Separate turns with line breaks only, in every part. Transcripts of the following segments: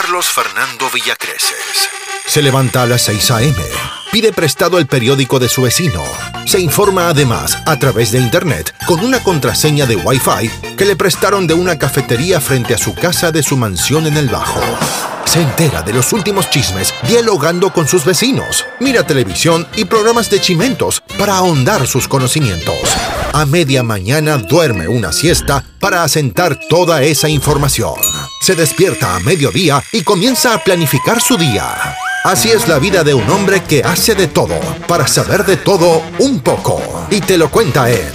Carlos Fernando Villacreces. Se levanta a las 6 a.m. Pide prestado el periódico de su vecino. Se informa además a través de Internet con una contraseña de Wi-Fi que le prestaron de una cafetería frente a su casa de su mansión en el Bajo. Se entera de los últimos chismes dialogando con sus vecinos. Mira televisión y programas de chimentos para ahondar sus conocimientos. A media mañana duerme una siesta para asentar toda esa información. Se despierta a mediodía y comienza a planificar su día. Así es la vida de un hombre que hace de todo, para saber de todo un poco. Y te lo cuenta él.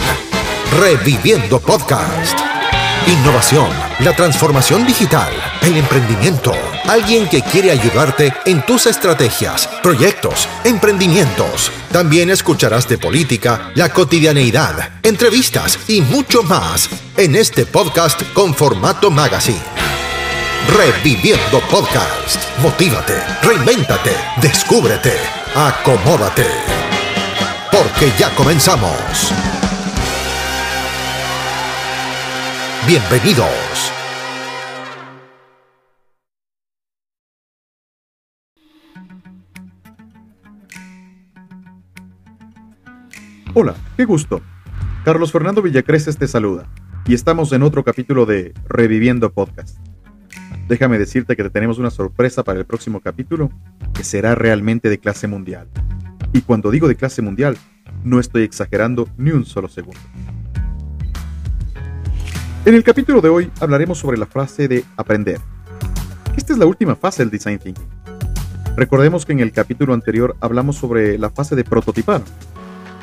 Reviviendo Podcast. Innovación, la transformación digital, el emprendimiento. Alguien que quiere ayudarte en tus estrategias, proyectos, emprendimientos. También escucharás de política, la cotidianeidad, entrevistas y mucho más en este podcast con formato magazine. Reviviendo Podcast. Motívate, reinvéntate, descúbrete, acomódate. Porque ya comenzamos. Bienvenidos.
Hola, qué gusto. Carlos Fernando Villacreces te saluda y estamos en otro capítulo de Reviviendo Podcast. Déjame decirte que te tenemos una sorpresa para el próximo capítulo que será realmente de clase mundial. Y cuando digo de clase mundial, no estoy exagerando ni un solo segundo. En el capítulo de hoy hablaremos sobre la fase de aprender. Esta es la última fase del design thinking. Recordemos que en el capítulo anterior hablamos sobre la fase de prototipar,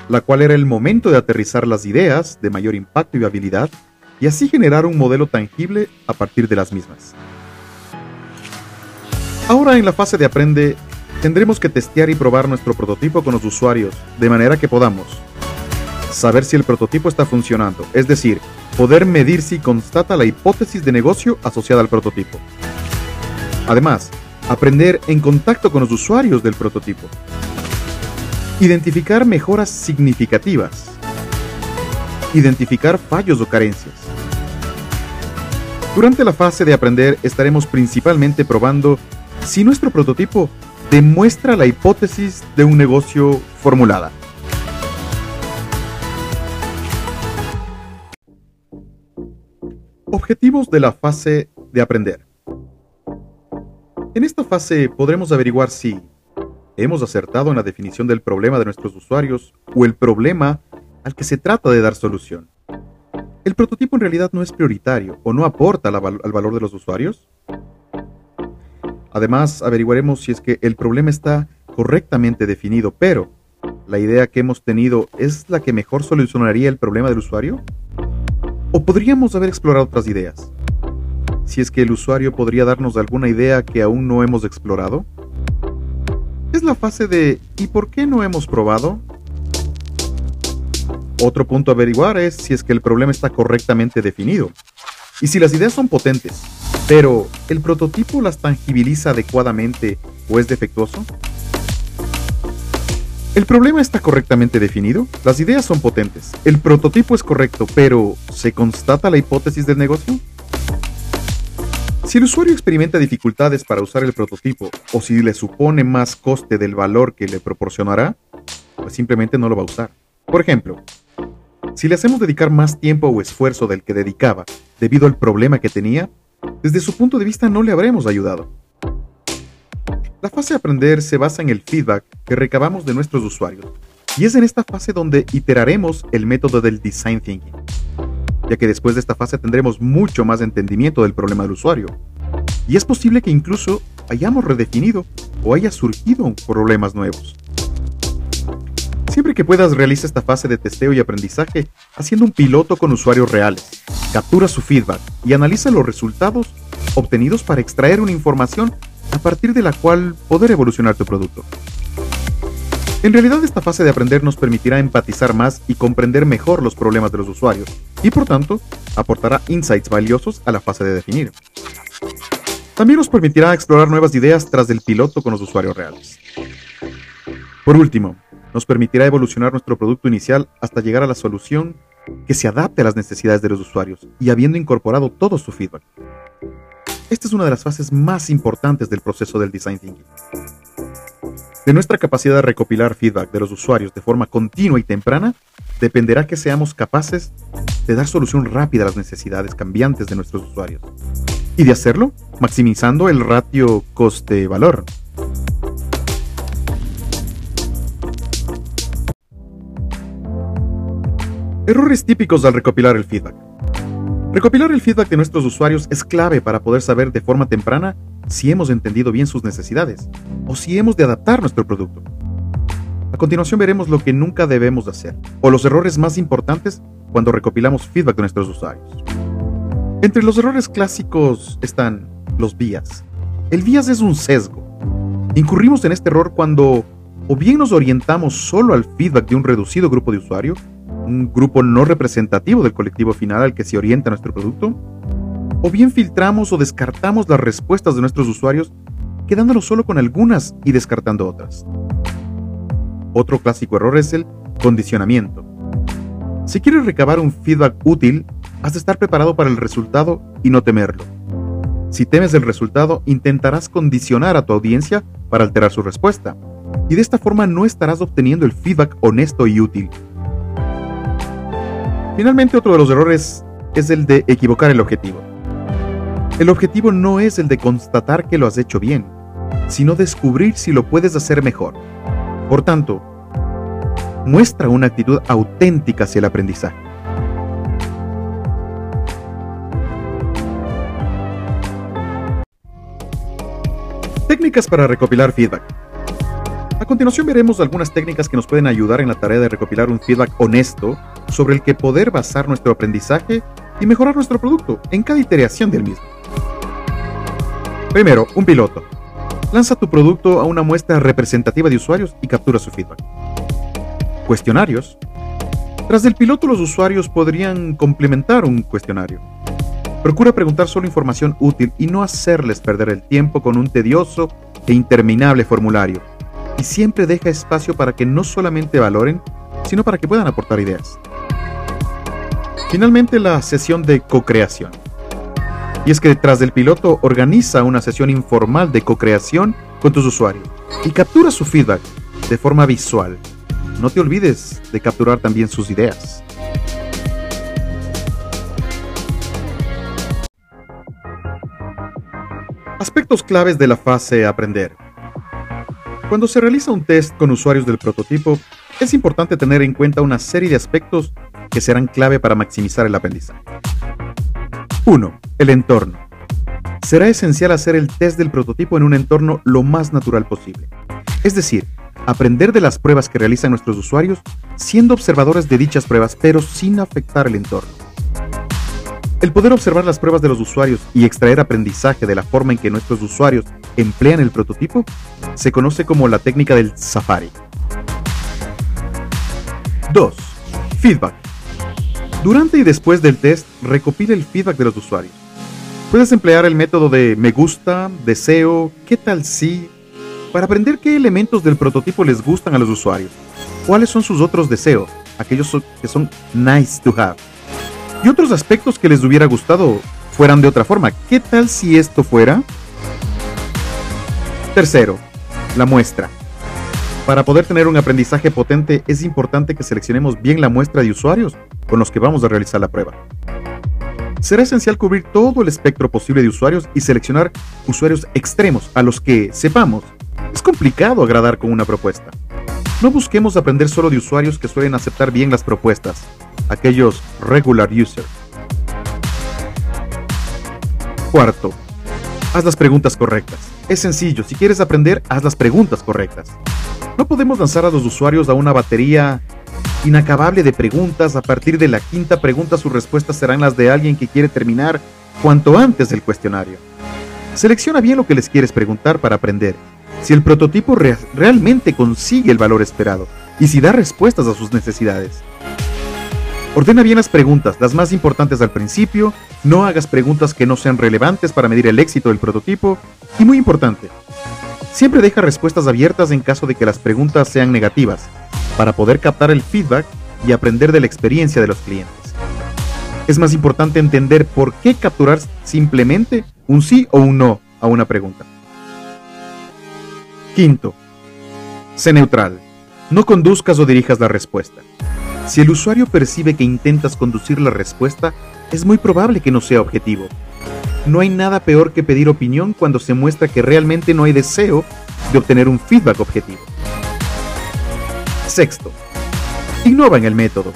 la cual era el momento de aterrizar las ideas de mayor impacto y habilidad y así generar un modelo tangible a partir de las mismas. Ahora en la fase de aprende, tendremos que testear y probar nuestro prototipo con los usuarios, de manera que podamos saber si el prototipo está funcionando, es decir, poder medir si constata la hipótesis de negocio asociada al prototipo. Además, aprender en contacto con los usuarios del prototipo. Identificar mejoras significativas. Identificar fallos o carencias. Durante la fase de aprender estaremos principalmente probando si nuestro prototipo demuestra la hipótesis de un negocio formulada. Objetivos de la fase de aprender. En esta fase podremos averiguar si hemos acertado en la definición del problema de nuestros usuarios o el problema al que se trata de dar solución. ¿El prototipo en realidad no es prioritario o no aporta al valor de los usuarios? Además, averiguaremos si es que el problema está correctamente definido, pero ¿la idea que hemos tenido es la que mejor solucionaría el problema del usuario? ¿O podríamos haber explorado otras ideas? Si es que el usuario podría darnos alguna idea que aún no hemos explorado. Es la fase de ¿y por qué no hemos probado? Otro punto a averiguar es si es que el problema está correctamente definido y si las ideas son potentes, pero ¿el prototipo las tangibiliza adecuadamente o es defectuoso? ¿El problema está correctamente definido? Las ideas son potentes. El prototipo es correcto, pero ¿se constata la hipótesis del negocio? Si el usuario experimenta dificultades para usar el prototipo o si le supone más coste del valor que le proporcionará, pues simplemente no lo va a usar. Por ejemplo, si le hacemos dedicar más tiempo o esfuerzo del que dedicaba debido al problema que tenía, desde su punto de vista no le habremos ayudado. La fase de aprender se basa en el feedback que recabamos de nuestros usuarios, y es en esta fase donde iteraremos el método del design thinking, ya que después de esta fase tendremos mucho más entendimiento del problema del usuario, y es posible que incluso hayamos redefinido o haya surgido problemas nuevos. Siempre que puedas realiza esta fase de testeo y aprendizaje haciendo un piloto con usuarios reales. Captura su feedback y analiza los resultados obtenidos para extraer una información a partir de la cual poder evolucionar tu producto. En realidad esta fase de aprender nos permitirá empatizar más y comprender mejor los problemas de los usuarios y por tanto aportará insights valiosos a la fase de definir. También nos permitirá explorar nuevas ideas tras el piloto con los usuarios reales. Por último, nos permitirá evolucionar nuestro producto inicial hasta llegar a la solución que se adapte a las necesidades de los usuarios y habiendo incorporado todo su feedback. Esta es una de las fases más importantes del proceso del design thinking. De nuestra capacidad de recopilar feedback de los usuarios de forma continua y temprana, dependerá que seamos capaces de dar solución rápida a las necesidades cambiantes de nuestros usuarios. Y de hacerlo maximizando el ratio coste-valor. Errores típicos al recopilar el feedback. Recopilar el feedback de nuestros usuarios es clave para poder saber de forma temprana si hemos entendido bien sus necesidades o si hemos de adaptar nuestro producto. A continuación veremos lo que nunca debemos hacer o los errores más importantes cuando recopilamos feedback de nuestros usuarios. Entre los errores clásicos están los vías. El vías es un sesgo. Incurrimos en este error cuando o bien nos orientamos solo al feedback de un reducido grupo de usuarios, un grupo no representativo del colectivo final al que se orienta nuestro producto, o bien filtramos o descartamos las respuestas de nuestros usuarios, quedándonos solo con algunas y descartando otras. Otro clásico error es el condicionamiento. Si quieres recabar un feedback útil, has de estar preparado para el resultado y no temerlo. Si temes el resultado, intentarás condicionar a tu audiencia para alterar su respuesta, y de esta forma no estarás obteniendo el feedback honesto y útil. Finalmente, otro de los errores es el de equivocar el objetivo. El objetivo no es el de constatar que lo has hecho bien, sino descubrir si lo puedes hacer mejor. Por tanto, muestra una actitud auténtica hacia el aprendizaje. Técnicas para recopilar feedback. Continuación veremos algunas técnicas que nos pueden ayudar en la tarea de recopilar un feedback honesto sobre el que poder basar nuestro aprendizaje y mejorar nuestro producto en cada iteración del mismo. Primero, un piloto. Lanza tu producto a una muestra representativa de usuarios y captura su feedback. Cuestionarios. Tras el piloto, los usuarios podrían complementar un cuestionario. Procura preguntar solo información útil y no hacerles perder el tiempo con un tedioso e interminable formulario. Y siempre deja espacio para que no solamente valoren, sino para que puedan aportar ideas. Finalmente, la sesión de co-creación. Y es que detrás del piloto organiza una sesión informal de co-creación con tus usuarios y captura su feedback de forma visual. No te olvides de capturar también sus ideas. Aspectos claves de la fase aprender. Cuando se realiza un test con usuarios del prototipo, es importante tener en cuenta una serie de aspectos que serán clave para maximizar el aprendizaje. 1. El entorno. Será esencial hacer el test del prototipo en un entorno lo más natural posible. Es decir, aprender de las pruebas que realizan nuestros usuarios siendo observadores de dichas pruebas, pero sin afectar el entorno. El poder observar las pruebas de los usuarios y extraer aprendizaje de la forma en que nuestros usuarios emplean el prototipo se conoce como la técnica del Safari. 2. Feedback. Durante y después del test, recopila el feedback de los usuarios. Puedes emplear el método de me gusta, deseo, qué tal si, para aprender qué elementos del prototipo les gustan a los usuarios, cuáles son sus otros deseos, aquellos que son nice to have, y otros aspectos que les hubiera gustado fueran de otra forma. ¿Qué tal si esto fuera? Tercero, la muestra. Para poder tener un aprendizaje potente es importante que seleccionemos bien la muestra de usuarios con los que vamos a realizar la prueba. Será esencial cubrir todo el espectro posible de usuarios y seleccionar usuarios extremos a los que, sepamos, es complicado agradar con una propuesta. No busquemos aprender solo de usuarios que suelen aceptar bien las propuestas, aquellos regular users. Cuarto, haz las preguntas correctas. Es sencillo, si quieres aprender, haz las preguntas correctas. No podemos lanzar a los usuarios a una batería inacabable de preguntas. A partir de la quinta pregunta sus respuestas serán las de alguien que quiere terminar cuanto antes del cuestionario. Selecciona bien lo que les quieres preguntar para aprender, si el prototipo realmente consigue el valor esperado y si da respuestas a sus necesidades. Ordena bien las preguntas, las más importantes al principio, no hagas preguntas que no sean relevantes para medir el éxito del prototipo y muy importante, siempre deja respuestas abiertas en caso de que las preguntas sean negativas para poder captar el feedback y aprender de la experiencia de los clientes. Es más importante entender por qué capturar simplemente un sí o un no a una pregunta. Quinto, sé neutral. No conduzcas o dirijas la respuesta. Si el usuario percibe que intentas conducir la respuesta, es muy probable que no sea objetivo. No hay nada peor que pedir opinión cuando se muestra que realmente no hay deseo de obtener un feedback objetivo. Sexto, innova en el método.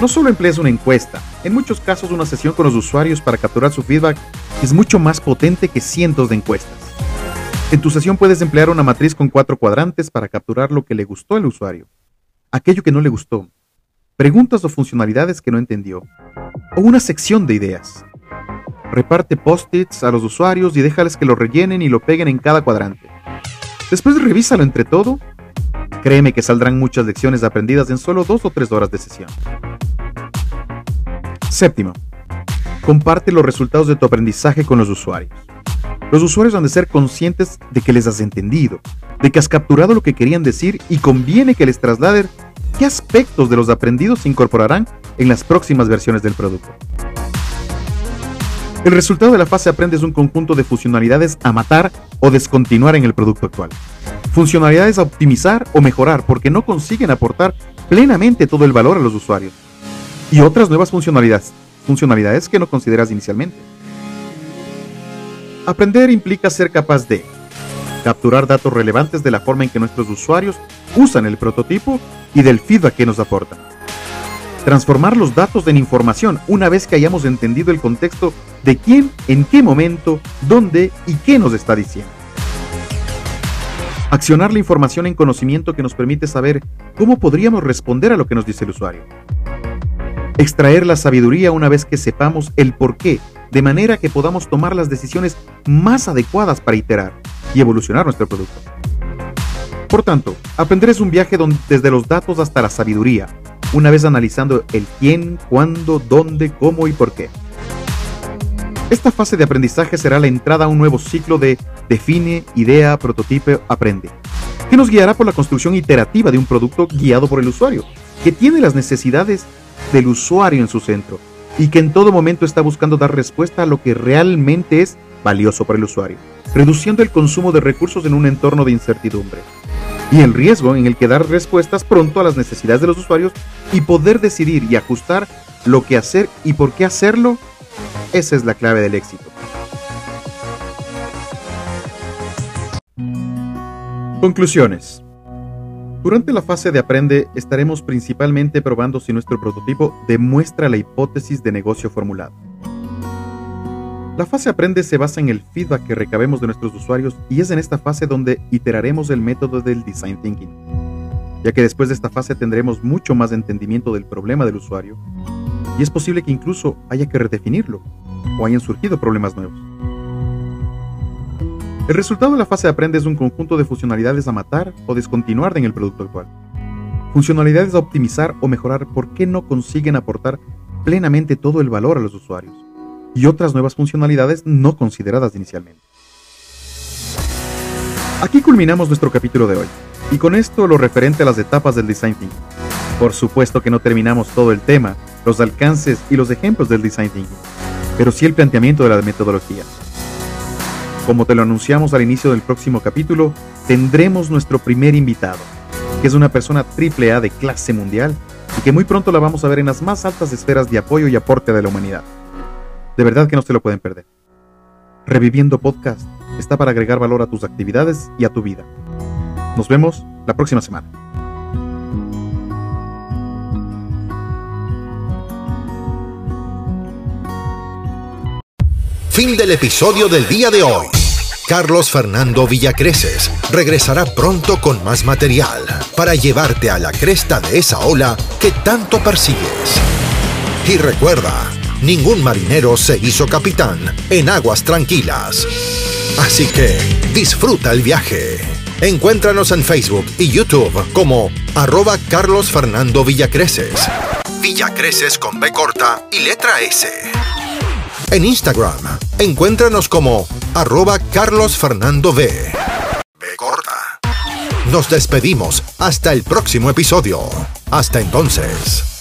No solo emplees una encuesta, en muchos casos una sesión con los usuarios para capturar su feedback es mucho más potente que cientos de encuestas. En tu sesión puedes emplear una matriz con cuatro cuadrantes para capturar lo que le gustó al usuario, aquello que no le gustó, preguntas o funcionalidades que no entendió, o una sección de ideas. Reparte post-its a los usuarios y déjales que lo rellenen y lo peguen en cada cuadrante. Después revísalo entre todo Créeme que saldrán muchas lecciones aprendidas en solo dos o tres horas de sesión. Séptimo, comparte los resultados de tu aprendizaje con los usuarios. Los usuarios han de ser conscientes de que les has entendido, de que has capturado lo que querían decir y conviene que les trasladen qué aspectos de los aprendidos se incorporarán en las próximas versiones del producto. El resultado de la fase aprende es un conjunto de funcionalidades a matar o descontinuar en el producto actual funcionalidades a optimizar o mejorar porque no consiguen aportar plenamente todo el valor a los usuarios. Y otras nuevas funcionalidades, funcionalidades que no consideras inicialmente. Aprender implica ser capaz de capturar datos relevantes de la forma en que nuestros usuarios usan el prototipo y del feedback que nos aportan. Transformar los datos en información una vez que hayamos entendido el contexto de quién, en qué momento, dónde y qué nos está diciendo. Accionar la información en conocimiento que nos permite saber cómo podríamos responder a lo que nos dice el usuario. Extraer la sabiduría una vez que sepamos el por qué, de manera que podamos tomar las decisiones más adecuadas para iterar y evolucionar nuestro producto. Por tanto, aprender es un viaje desde los datos hasta la sabiduría, una vez analizando el quién, cuándo, dónde, cómo y por qué. Esta fase de aprendizaje será la entrada a un nuevo ciclo de define, idea, prototipo, aprende, que nos guiará por la construcción iterativa de un producto guiado por el usuario, que tiene las necesidades del usuario en su centro y que en todo momento está buscando dar respuesta a lo que realmente es valioso para el usuario, reduciendo el consumo de recursos en un entorno de incertidumbre y el riesgo en el que dar respuestas pronto a las necesidades de los usuarios y poder decidir y ajustar lo que hacer y por qué hacerlo esa es la clave del éxito. Conclusiones. Durante la fase de aprende estaremos principalmente probando si nuestro prototipo demuestra la hipótesis de negocio formulado. La fase aprende se basa en el feedback que recabemos de nuestros usuarios y es en esta fase donde iteraremos el método del design thinking, ya que después de esta fase tendremos mucho más entendimiento del problema del usuario y es posible que incluso haya que redefinirlo o hayan surgido problemas nuevos. El resultado de la fase de aprende es un conjunto de funcionalidades a matar o descontinuar en el producto actual. Funcionalidades a optimizar o mejorar porque no consiguen aportar plenamente todo el valor a los usuarios. Y otras nuevas funcionalidades no consideradas inicialmente. Aquí culminamos nuestro capítulo de hoy. Y con esto lo referente a las etapas del design thinking. Por supuesto que no terminamos todo el tema, los alcances y los ejemplos del design thinking, pero sí el planteamiento de la metodología. Como te lo anunciamos al inicio del próximo capítulo, tendremos nuestro primer invitado, que es una persona triple A de clase mundial y que muy pronto la vamos a ver en las más altas esferas de apoyo y aporte de la humanidad. De verdad que no se lo pueden perder. Reviviendo Podcast está para agregar valor a tus actividades y a tu vida. Nos vemos la próxima semana.
Fin del episodio del día de hoy. Carlos Fernando Villacreces regresará pronto con más material para llevarte a la cresta de esa ola que tanto persigues. Y recuerda, ningún marinero se hizo capitán en aguas tranquilas. Así que disfruta el viaje. Encuéntranos en Facebook y YouTube como arroba Carlos Fernando Villacreces. Villacreces con B corta y letra S. En Instagram, encuéntranos como arroba Carlos Fernando v. V corta. Nos despedimos hasta el próximo episodio. Hasta entonces.